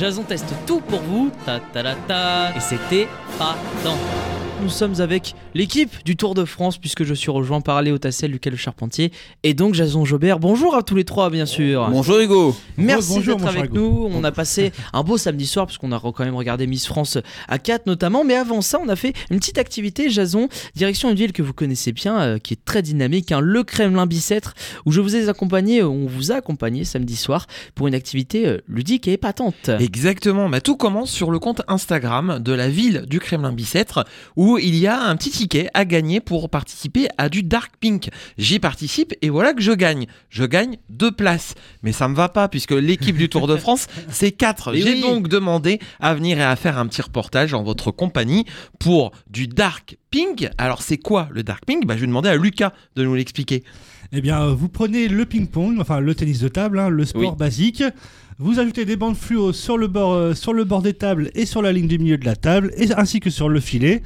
Jason teste tout pour vous, ta ta ta ta, et c'était pas tant. Nous sommes avec l'équipe du Tour de France puisque je suis rejoint par Léo Tassel, Lucas Le Charpentier et donc Jason Jobert. Bonjour à tous les trois bien sûr. Bonjour Hugo. Merci Bonjour, d'être avec Hugo. nous. On a passé un beau samedi soir puisqu'on a quand même regardé Miss France à 4 notamment. Mais avant ça, on a fait une petite activité, Jason, direction une ville que vous connaissez bien, euh, qui est très dynamique, hein, le Kremlin Bicêtre, où je vous ai accompagné, euh, on vous a accompagné samedi soir pour une activité euh, ludique et épatante. Exactement, bah, tout commence sur le compte Instagram de la ville du Kremlin Bicêtre où il y a un petit ticket à gagner pour participer à du Dark Pink. J'y participe et voilà que je gagne. Je gagne deux places. Mais ça me va pas puisque l'équipe du Tour de France, c'est quatre. J'ai oui. donc demandé à venir et à faire un petit reportage en votre compagnie pour du Dark Pink. Alors c'est quoi le Dark Pink? Bah, Je vais demander à Lucas de nous l'expliquer. Eh bien, vous prenez le ping-pong, enfin le tennis de table, hein, le sport Oui. basique. Vous ajoutez des bandes fluo sur le bord, euh, sur le bord des tables et sur la ligne du milieu de la table, et ainsi que sur le filet.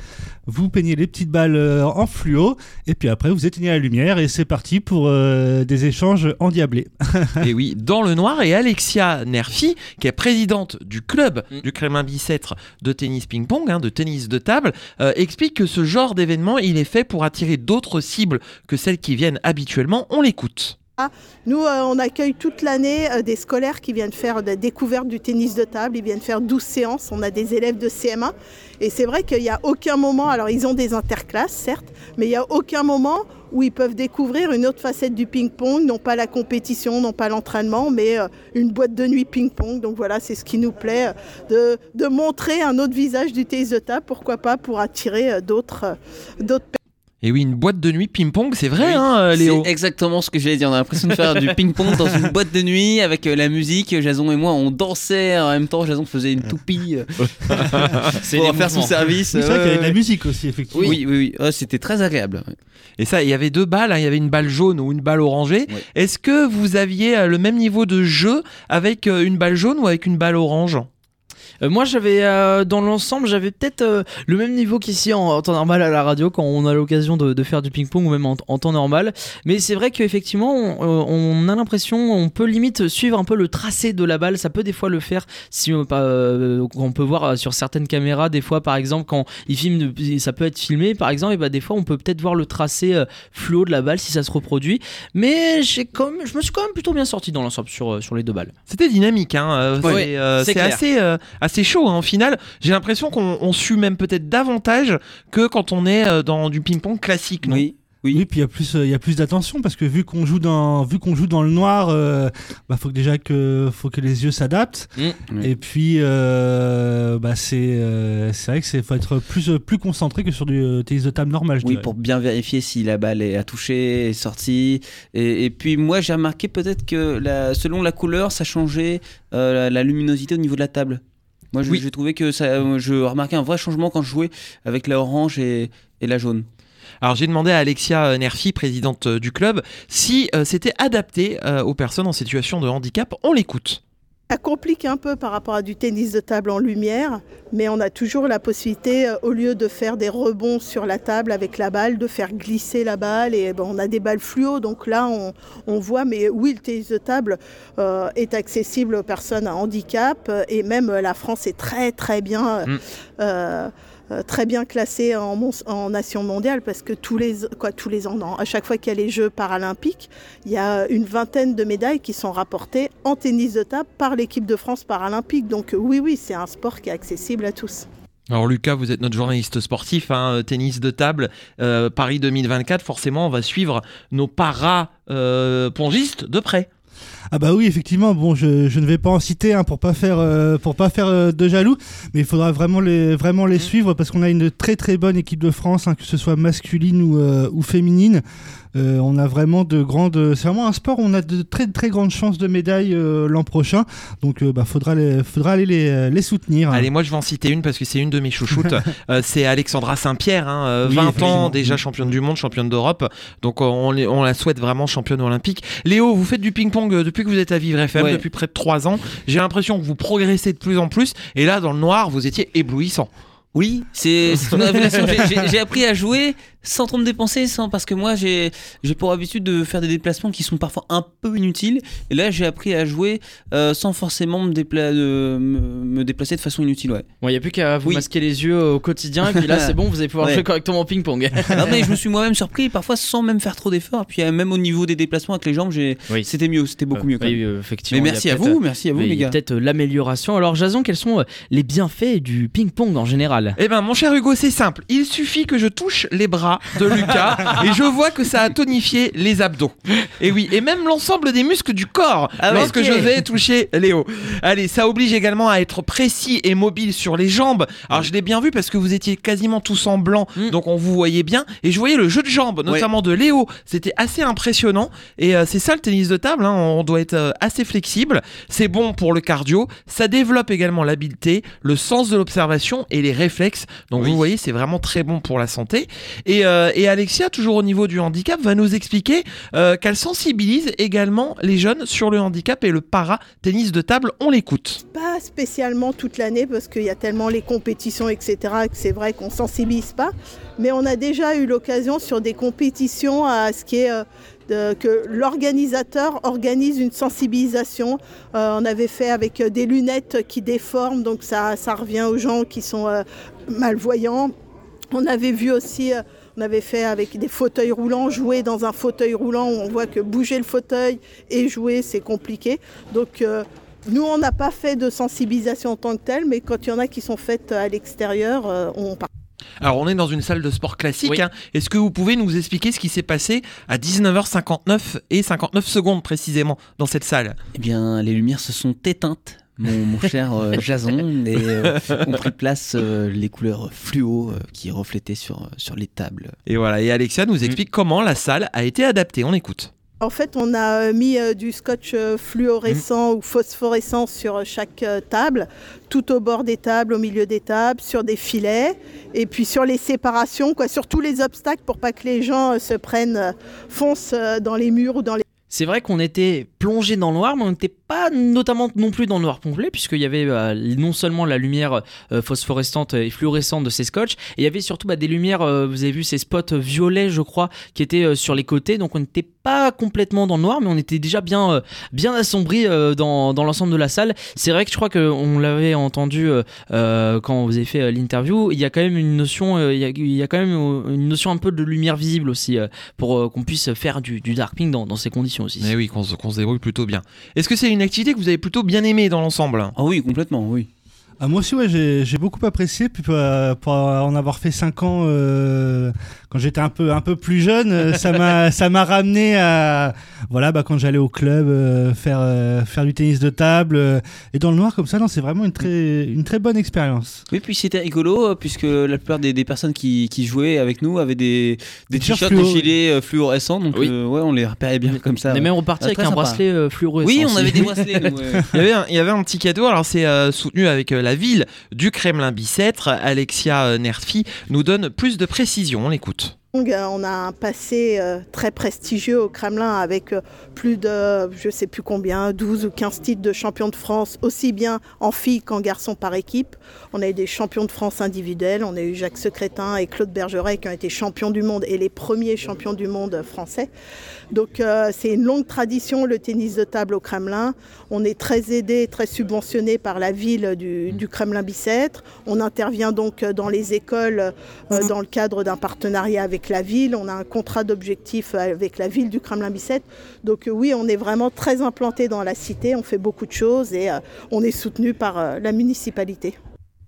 Vous peignez les petites balles euh, en fluo, et puis après vous éteignez la lumière, et c'est parti pour euh, des échanges endiablés. Et oui, dans le noir, et Alexia Nerfi, qui est présidente du club Mm. du Kremlin Bicêtre de tennis ping-pong, hein, de tennis de table, euh, explique que ce genre d'événement, il est fait pour attirer d'autres cibles que celles qui viennent habituellement. On l'écoute. Nous, euh, on accueille toute l'année euh, des scolaires qui viennent faire des découvertes du tennis de table. Ils viennent faire 12 séances. On a des élèves de CM1. Et c'est vrai qu'il n'y a aucun moment, alors ils ont des interclasses, certes, mais il n'y a aucun moment où ils peuvent découvrir une autre facette du ping-pong, non pas la compétition, non pas l'entraînement, mais euh, une boîte de nuit ping-pong. Donc voilà, c'est ce qui nous plaît, de, montrer un autre visage du tennis de table, pourquoi pas, pour attirer d'autres d'autres Et oui, une boîte de nuit ping-pong, c'est vrai, Oui, hein, euh, Léo C'est exactement ce que j'allais dire. On a l'impression de faire du ping-pong dans une boîte de nuit avec euh, la musique. Jason et moi, on dansait en même temps. Jason faisait une toupie euh, C'est pour faire son service. Oui, c'est vrai qu'il y avait de la musique aussi, effectivement. Oui, oui, oui. C'était très agréable. Et ça, il y avait deux balles, hein, il y avait une balle jaune ou une balle orangée. Oui. Est-ce que vous aviez le même niveau de jeu avec une balle jaune ou avec une balle orange? Euh, moi, j'avais euh, dans l'ensemble, j'avais peut-être euh, le même niveau qu'ici en, en temps normal à la radio quand on a l'occasion de, de faire du ping-pong ou même en, en temps normal. Mais c'est vrai qu'effectivement, on, euh, on a l'impression, on peut limite suivre un peu le tracé de la balle. Ça peut des fois le faire si on, euh, peut voir euh, sur certaines caméras. Des fois, par exemple, quand ils filment, ça peut être filmé, par exemple, et bah des fois, on peut peut-être voir le tracé euh, fluo de la balle si ça se reproduit. Mais j'ai je me suis quand même plutôt bien sorti dans l'ensemble sur, euh, sur les deux balles. C'était dynamique, hein. euh, Ouais, c'est euh, euh, assez chaud. hein. Au final, j'ai l'impression qu'on on sue même peut-être davantage que quand on est euh, dans du ping-pong classique. non? Oui. Oui, puis il y a plus, euh, il y a plus d'attention parce que vu qu'on joue dans, vu qu'on joue dans le noir, euh, bah faut que déjà que, faut que les yeux s'adaptent. Mm. Oui. Et puis, euh, bah c'est, euh, c'est vrai que c'est faut être plus, plus concentré que sur du tennis de table normal. Je Oui, dirais. pour bien vérifier si la balle est à toucher, est sortie. Et, et puis moi, j'ai remarqué peut-être que la, selon la couleur, ça changeait euh, la, la luminosité au niveau de la table. Moi, Oui. j'ai trouvé que ça, euh, je remarquais un vrai changement quand je jouais avec la orange et, et la jaune. Alors j'ai demandé à Alexia Nerfi, présidente euh, du club, si euh, c'était adapté euh, aux personnes en situation de handicap. On l'écoute. Ça complique un peu par rapport à du tennis de table en lumière, mais on a toujours la possibilité, euh, au lieu de faire des rebonds sur la table avec la balle, de faire glisser la balle. Et bon, on a des balles fluo, donc là on, on voit. Mais oui, le tennis de table euh, est accessible aux personnes à handicap, et même euh, la France est très très bien. Mm. euh, très bien classée en, nation mondiale parce que tous les, quoi, tous les ans, à chaque fois qu'il y a les Jeux paralympiques, il y a une vingtaine de médailles qui sont rapportées en tennis de table par l'équipe de France paralympique. Donc euh, oui, oui, c'est un sport qui est accessible à tous. Alors Lucas, vous êtes notre journaliste sportif, hein, tennis de table, euh, Paris 2024, forcément on va suivre nos para-pongistes de près. Ah bah oui, effectivement. Bon, je, je ne vais pas en citer hein, pour pas faire euh, pour pas faire euh, de jaloux, mais il faudra vraiment les vraiment les suivre parce qu'on a une très très bonne équipe de France, hein, que ce soit masculine ou, euh, ou féminine. On a vraiment de grandes. C'est vraiment un sport où on a de très très grandes chances de médailles l'an prochain. Donc, bah, faudra les, faudra aller les, les soutenir. Allez, moi je vais en citer une parce que c'est une de mes chouchoutes. C'est Alexandra Saint-Pierre, hein, Oui, 20 ans déjà championne du monde, championne d'Europe. Donc on, on la souhaite vraiment championne olympique. Léo, vous faites du ping-pong euh, depuis que vous êtes à Vivre FM, Ouais. depuis près de 3 ans. J'ai l'impression que vous progressez de plus en plus. Et là, dans le noir, vous étiez éblouissant. Oui, c'est j'ai appris à jouer sans trop me dépenser, sans parce que moi j'ai j'ai pour habitude de faire des déplacements qui sont parfois un peu inutiles. Et là j'ai appris à jouer euh, sans forcément me, dépla- de- me, me déplacer de façon inutile. Ouais. Bon, il n'y a plus qu'à vous Oui. masquer les yeux au quotidien, et puis là, c'est bon, vous allez pouvoir Ouais. jouer correctement au ping-pong. non mais je me suis moi-même surpris, parfois sans même faire trop d'efforts. Puis euh, même au niveau des déplacements avec les jambes, j'ai Oui. c'était mieux, c'était beaucoup mieux. Quand même. Oui, euh, effectivement. Mais merci à vous, merci à vous les il y a gars. peut-être euh, l'amélioration. Alors, Jason, quels sont euh, les bienfaits du ping-pong en général? Eh ben, mon cher Hugo, c'est simple. Il suffit que je touche les bras de Lucas et je vois que ça a tonifié les abdos. Et oui, et même l'ensemble des muscles du corps Ah ouais, lorsque ok. je vais toucher Léo. Allez, ça oblige également à être précis et mobile sur les jambes. Alors, je l'ai bien vu parce que vous étiez quasiment tous en blanc, Mm. donc on vous voyait bien. Et je voyais le jeu de jambes, notamment de Léo. C'était assez impressionnant. Et euh, c'est ça le tennis de table. hein. On doit être euh, assez flexible. C'est bon pour le cardio. Ça développe également l'habileté, le sens de l'observation et les réflexes. Donc Oui. vous voyez, c'est vraiment très bon pour la santé. Et, euh, et Alexia, toujours au niveau du handicap, va nous expliquer euh, qu'elle sensibilise également les jeunes sur le handicap et le para-tennis de table. On l'écoute. Pas spécialement toute l'année parce qu'il y a tellement les compétitions, etc., que c'est vrai qu'on sensibilise pas. Mais on a déjà eu l'occasion sur des compétitions à ce qui est euh, que l'organisateur organise une sensibilisation. On avait fait avec des lunettes qui déforment, donc ça, ça revient aux gens qui sont malvoyants. On avait vu aussi, on avait fait avec des fauteuils roulants, jouer dans un fauteuil roulant où on voit que bouger le fauteuil et jouer, c'est compliqué. Donc euh, nous, on n'a pas fait de sensibilisation en tant que telle, mais quand il y en a qui sont faites à l'extérieur, euh, on part. Alors on est dans une salle de sport classique. Oui. hein. Est-ce que vous pouvez nous expliquer ce qui s'est passé à 19h59 et 59 secondes précisément dans cette salle? Eh bien, les lumières se sont éteintes. Mon, mon cher euh, Jason et euh, ont pris place euh, les couleurs fluo euh, qui reflétaient sur, sur les tables. Et voilà, et Alexia nous explique comment la salle a été adaptée. On écoute. En fait, on a mis du scotch fluorescent ou phosphorescent sur chaque table, tout au bord des tables, au milieu des tables, sur des filets, et puis sur les séparations, quoi, sur tous les obstacles pour pas que les gens se prennent, foncent dans les murs ou dans les C'est vrai qu'on était plongé dans le noir, mais on n'était pas notamment non plus dans le noir complet, puisqu'il y avait euh, non seulement la lumière euh, phosphorescente et fluorescente de ces scotch, et il y avait surtout bah, des lumières, euh, vous avez vu ces spots violets, je crois, qui étaient sur les côtés, donc on n'était pas complètement dans le noir, mais on était déjà bien, euh, bien assombri euh, dans, dans l'ensemble de la salle. C'est vrai que je crois qu'on l'avait entendu euh, euh, quand vous avez fait euh, l'interview, il y a quand même une notion, euh, il y, a, il y a quand même une notion un peu de lumière visible aussi, euh, pour euh, qu'on puisse faire du, du dark pink dans, dans ces conditions aussi. Mais oui, qu'on se, qu'on se débrouille plutôt bien. Est-ce que c'est une activité que vous avez plutôt bien aimée dans l'ensemble? Ah oui, complètement, oui. Ah, moi aussi, ouais, j'ai j'ai beaucoup apprécié. Puis pour, euh, pour en avoir fait 5 ans euh, quand j'étais un peu, un peu plus jeune, euh, ça m'a ça m'a ramené à voilà, bah, quand j'allais au club euh, faire, euh, faire du tennis de table. euh, et dans le noir, comme ça, non, c'est vraiment une très, une très bonne expérience. Oui, puis c'était rigolo, euh, puisque la plupart des, des personnes qui, qui jouaient avec nous avaient des, des Des t-shirts euh, fluorescents, donc Oui. euh, ouais, on les repérait bien comme ça. On est même reparti Ah, avec un sympa. bracelet euh, fluorescent. Oui, on aussi. avait des bracelets, nous, ouais. il y, avait un, il y avait un petit cadeau, alors c'est euh, soutenu avec euh, la ville du Kremlin-Bicêtre. Alexia euh, Nerfi nous donne plus de précision, on l'écoute. On a un passé euh, très prestigieux au Kremlin avec euh, plus de, je sais plus combien, 12 ou 15 titres de champion de France, aussi bien en filles qu'en garçons par équipe. On a eu des champions de France individuels, on a eu Jacques Secrétin et Claude Bergeret qui ont été champions du monde et les premiers champions du monde français. Donc euh, c'est une longue tradition le tennis de table au Kremlin. On est très aidé, très subventionné par la ville du, Kremlin-Bicêtre. On intervient donc dans les écoles dans le cadre d'un partenariat avec la ville. On a un contrat d'objectif avec la ville du Kremlin-Bicêtre. Donc euh, oui, on est vraiment très implanté dans la cité. On fait beaucoup de choses et euh, on est soutenu par euh, la municipalité.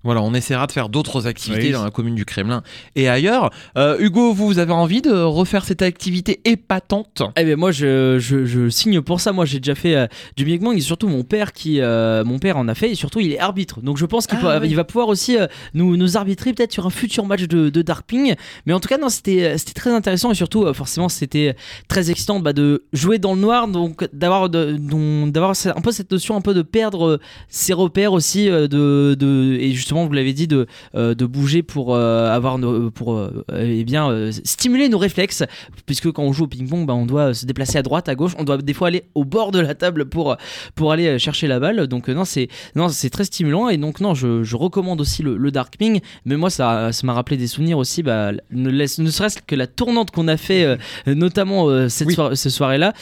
Voilà, on essaiera de faire d'autres activités Oui. dans la commune du Kremlin et ailleurs. Euh, Hugo, vous, vous avez envie de refaire cette activité épatante? Eh ben moi je, je, je signe pour ça. Moi j'ai déjà fait euh, du Big Bang et surtout mon père qui euh, mon père en a fait et surtout il est arbitre. Donc je pense qu'il Ah, oui. va pouvoir aussi euh, nous, nous arbitrer peut-être sur un futur match de, de Darkping. Mais en tout cas non c'était c'était très intéressant et surtout euh, forcément c'était très excitant bah, de jouer dans le noir donc d'avoir un peu cette notion un peu de perdre ses repères aussi euh, de, de et justement vous l'avez dit de euh, de bouger pour euh, avoir nos, pour euh, eh bien stimuler nos réflexes puisque quand on joue au ping-pong, bah, on doit se déplacer à droite, à gauche, on doit des fois aller au bord de la table pour, pour aller chercher la balle. Donc non, c'est non, c'est très stimulant et donc non, je, je recommande aussi le, le Dark Ping. Mais moi, ça ça m'a rappelé des souvenirs aussi, bah, ne, laisse- ne serait-ce que la tournante qu'on a fait, euh, notamment euh, cette Oui. soirée, ces soirées-là.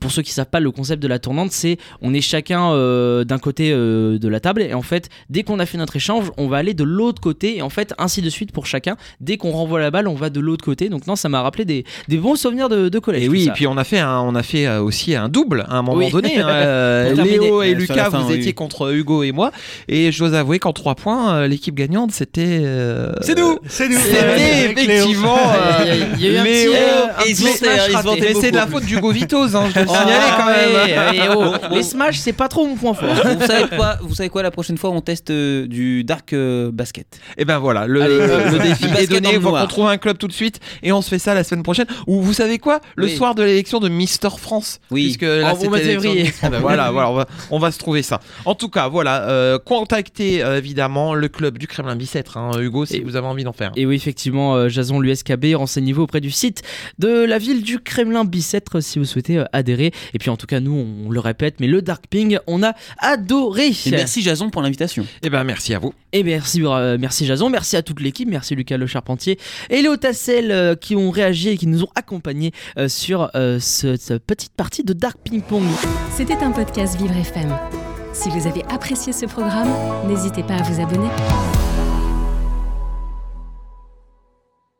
Pour ceux qui savent pas, le concept de la tournante, c'est on est chacun euh, d'un côté de la table et en fait, dès qu'on a fait notre échange, on va aller de l'autre côté et en fait, ainsi de suite pour chacun. Dès qu'on renvoie la balle, on va de l'autre côté. Donc non, ça m'a rappelé des, des bons souvenirs de, de collège. Et oui, ça. et puis on a fait, un, on a fait euh, aussi un double à un moment Oui. donné. hein. Euh. Léo et Lucas, fin, vous oui, étiez contre Hugo et moi. Et je dois avouer qu'en 3 points, euh, l'équipe gagnante, c'était. euh, C'est nous C'est nous C'était effectivement. Il y a- il y a eu un Léo, petit, un et petit il se vantait, smash il se raté. vantait. Mais c'est de la faute d'Hugo Vitos, hein, je dois le Oh, signaler quand même. ouais, ouais, oh. Les smash, c'est pas trop mon point fort. vous savez quoi Vous savez quoi La prochaine fois, on teste du dark euh, basket. Et ben voilà, le, Allez, le défi est donné. Il faut qu'on trouve un club tout de suite et on se fait ça la semaine prochaine. Ou vous savez quoi? Le Oui. soir de l'élection de Mister France. Oui. Puisque là, En février. Miss France. voilà, voilà on, va, on va se trouver ça. En tout cas, voilà, euh, contactez euh, évidemment le club du Kremlin Bicêtre, hein, Hugo, si Et- vous avez envie d'en faire. Et oui, effectivement, euh, Jason, l'USKB, renseignez-vous auprès du site de la ville du Kremlin Bicêtre si vous souhaitez euh, adhérer. Et puis en tout cas, nous, on, le répète, mais le Dark Ping, on a adoré. Et merci Jason pour l'invitation. Et ben merci à vous. Et merci, euh, merci Jason, merci à toute l'équipe, merci Lucas Le Charpentier et Léo Tassel euh, qui ont réagi et qui nous ont accompagnés euh, sur ce- cette petite partie de Dark Ping Pong. C'était un podcast Vivre FM. Si vous avez apprécié ce programme, n'hésitez pas à vous abonner.